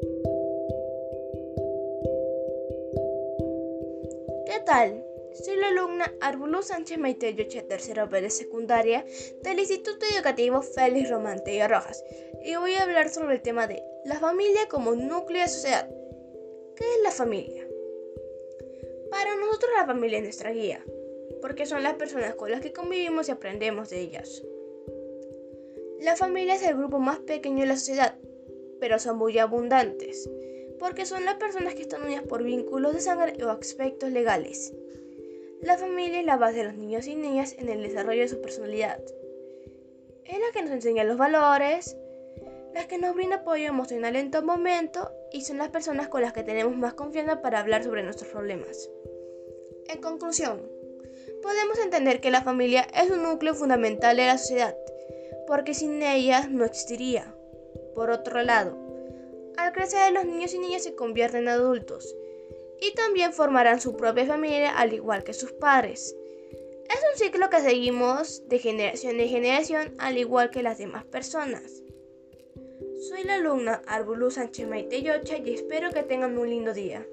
¿Qué tal? Soy la alumna Arbulú Sánchez Maiteyoche, tercero B de secundaria del Instituto Educativo Félix Román Rojas y voy a hablar sobre el tema de la familia como núcleo de sociedad. ¿Qué es la familia? Para nosotros la familia es nuestra guía, porque son las personas con las que convivimos y aprendemos de ellas. La familia es el grupo más pequeño de la sociedad, pero son muy abundantes, porque son las personas que están unidas por vínculos de sangre o aspectos legales. La familia es la base de los niños y niñas en el desarrollo de su personalidad. Es la que nos enseña los valores, las que nos brinda apoyo emocional en todo momento y son las personas con las que tenemos más confianza para hablar sobre nuestros problemas. En conclusión, podemos entender que la familia es un núcleo fundamental de la sociedad, porque sin ella no existiría. Por otro lado, al crecer los niños y niñas se convierten en adultos y también formarán su propia familia al igual que sus padres. Es un ciclo que seguimos de generación en generación al igual que las demás personas. Soy la alumna Arbulú Sánchez Maite Yocha y espero que tengan un lindo día.